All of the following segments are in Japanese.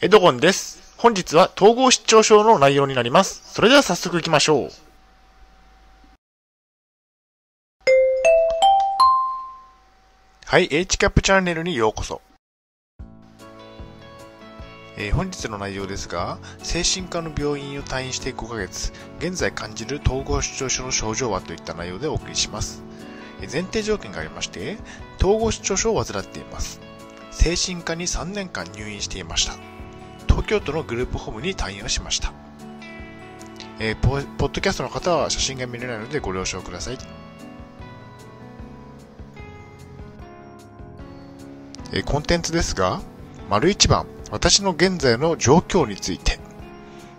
エドゴンです。本日は統合失調症の内容になります。それでは早速行きましょう。はい、HCAP チャンネルにようこそ。えー本日の内容ですが、精神科の病院を退院して5ヶ月、現在感じる統合失調症の症状はといった内容でお送りします。前提条件がありまして、統合失調症を患っています。精神科に3年間入院していました。東京都のグループホームに退院をしました。えーポポッドキャストの方は写真が見れないのでご了承ください。えーコンテンツですが、丸1番、私の現在の状況について。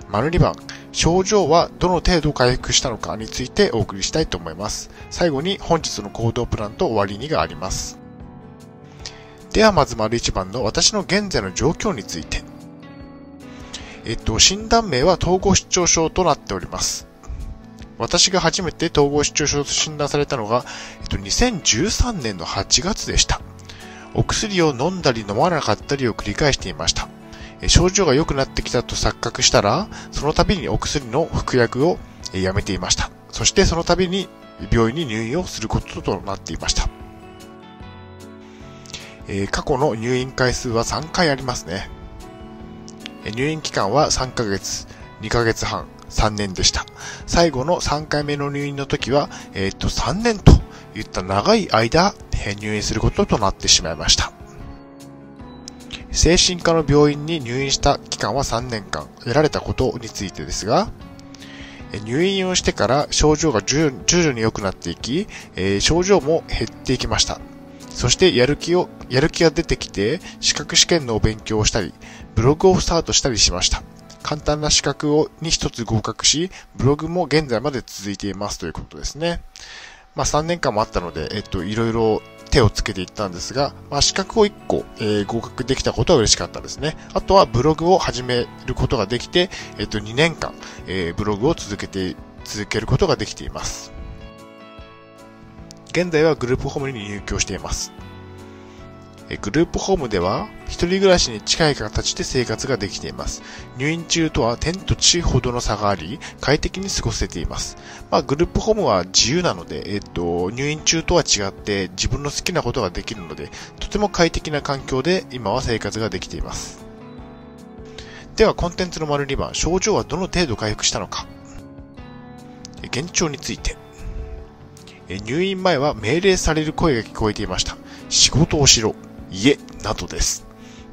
丸2番、症状はどの程度回復したのかについてお送りしたいと思います。最後に本日の行動プランと終わりにがあります。ではまず丸1番の私の現在の状況について。えっと、診断名は統合失調症となっております。私が初めて統合失調症と診断されたのが、えっと、2013年の8月でした。お薬を飲んだり飲まなかったりを繰り返していました。症状が良くなってきたと錯覚したら、その度にお薬の服薬をやめていました。そしてその度に病院に入院をすることとなっていました。え過去の入院回数は3回ありますね。入院期間は3ヶ月、2ヶ月半、3年でした。最後の3回目の入院の時は、えーっと、3年といった長い間、入院することとなってしまいました。精神科の病院に入院した期間は3年間、得られたことについてですが、入院をしてから症状が徐々に良くなっていき、症状も減っていきました。そしてやる気を、やる気が出てきて、資格試験のお勉強をしたり、ブログをスタートしたりしました。簡単な資格をに一つ合格し、ブログも現在まで続いていますということですね。まあ3年間もあったので、えっと、いろいろ手をつけていったんですが、まあ資格を1個、えー合格できたことは嬉しかったですね。あとはブログを始めることができて、えっと2年間、えーブログを続けて、続けることができています。現在はグループホームに入居しています。グループホームでは、一人暮らしに近い形で生活ができています。入院中とは天と地ほどの差があり、快適に過ごせています。まあ、グループホームは自由なので、えっと、入院中とは違って自分の好きなことができるので、とても快適な環境で今は生活ができています。では、コンテンツの丸2番、症状はどの程度回復したのか。現状について。入院前は命令される声が聞こえていました。仕事をしろ、家、などです。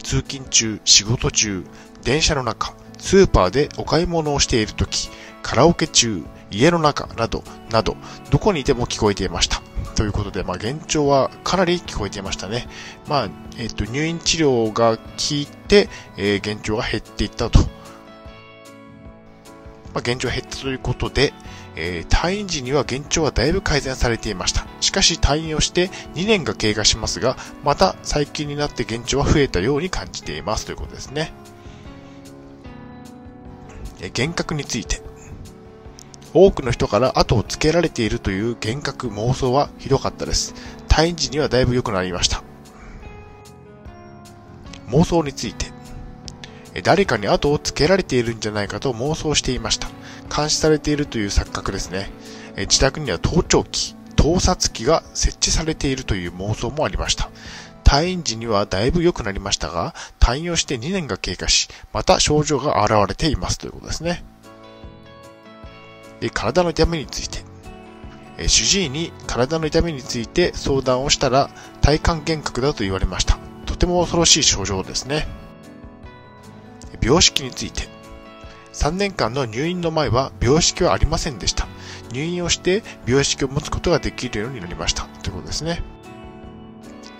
通勤中、仕事中、電車の中、スーパーでお買い物をしているとき、カラオケ中、家の中、など、など、どこにいても聞こえていました。ということで、まあ、現状はかなり聞こえていましたね。まあ、えっ、と、入院治療が効いて、えー現状が減っていったと。まあ、現状減ったということで、えー退院時には現状はだいぶ改善されていました。しかし退院をして2年が経過しますが、また最近になって現状は増えたように感じていますということですね。えー幻覚について。多くの人から後をつけられているという幻覚妄想はひどかったです。退院時にはだいぶ良くなりました。妄想について。誰かに後をつけられているんじゃないかと妄想していました。監視されているという錯覚ですね。自宅には盗聴器、盗撮器が設置されているという妄想もありました。退院時にはだいぶ良くなりましたが、退院をして2年が経過し、また症状が現れていますということですね。で体の痛みについて。主治医に体の痛みについて相談をしたら、体幹幻覚だと言われました。とても恐ろしい症状ですね。病識について。3年間の入院の前は病識はありませんでした。入院をして病識を持つことができるようになりました。ということですね。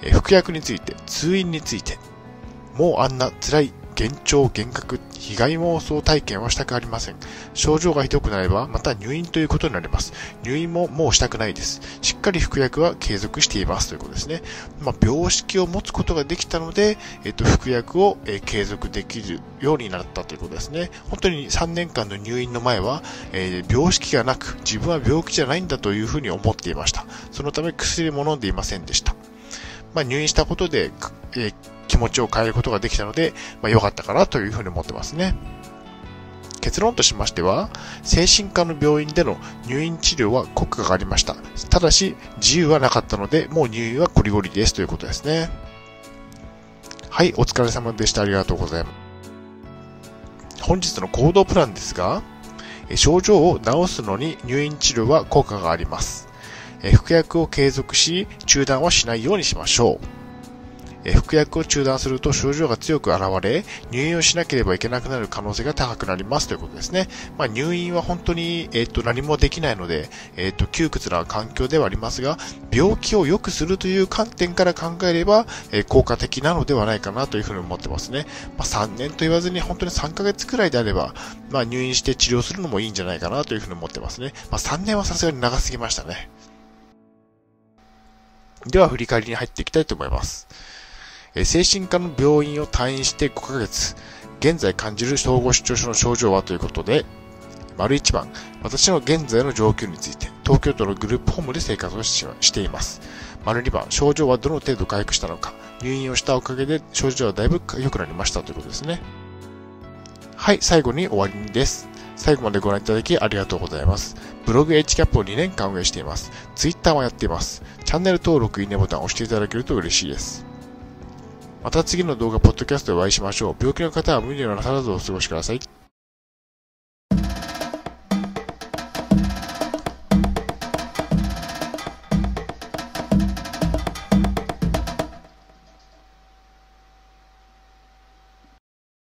え服薬について、通院について。もうあんな辛い幻聴、幻覚、被害妄想体験はしたくありません。症状がひどくなれば、また入院ということになります。入院ももうしたくないです。しっかり服薬は継続していますということですね。まあ、病識を持つことができたので、えっと、服薬を、え継続できるようになったということですね。本当に3年間の入院の前は、えー病識がなく、自分は病気じゃないんだというふうに思っていました。そのため薬も飲んでいませんでした。まあ、入院したことで、えー気持ちを変えることができたので、まあ、良かったかなというふうに思ってますね。結論としましては、精神科の病院での入院治療は効果がありました。ただし、自由はなかったので、もう入院はこりごりですということですね。はい、お疲れ様でした。ありがとうございます。本日の行動プランですが、症状を治すのに入院治療は効果があります。服薬を継続し、中断はしないようにしましょう。服薬を中断すると症状が強く現れ、入院をしなければいけなくなる可能性が高くなりますということですね。まあ、入院は本当に、えっ、ー、と、何もできないので、えっ、ー、と、窮屈な環境ではありますが、病気を良くするという観点から考えれば、えー、効果的なのではないかなというふうに思ってますね。まあ、3年と言わずに本当に3ヶ月くらいであれば、まあ、入院して治療するのもいいんじゃないかなというふうに思ってますね。まあ、3年はさすがに長すぎましたね。では振り返りに入っていきたいと思います。精神科の病院を退院して5ヶ月、現在感じる統合失調症の症状はということで、丸1番、私の現在の状況について、東京都のグループホームで生活をしています。丸2番、症状はどの程度回復したのか、入院をしたおかげで症状はだいぶ良くなりましたということですね。はい、最後に終わりです。最後までご覧いただきありがとうございます。ブログ HCAP を2年間運営しています。Twitter もやっています。チャンネル登録、いいねボタンを押していただけると嬉しいです。また次の動画、ポッドキャストでお会いしましょう。病気の方は無理をなさらずお過ごしください。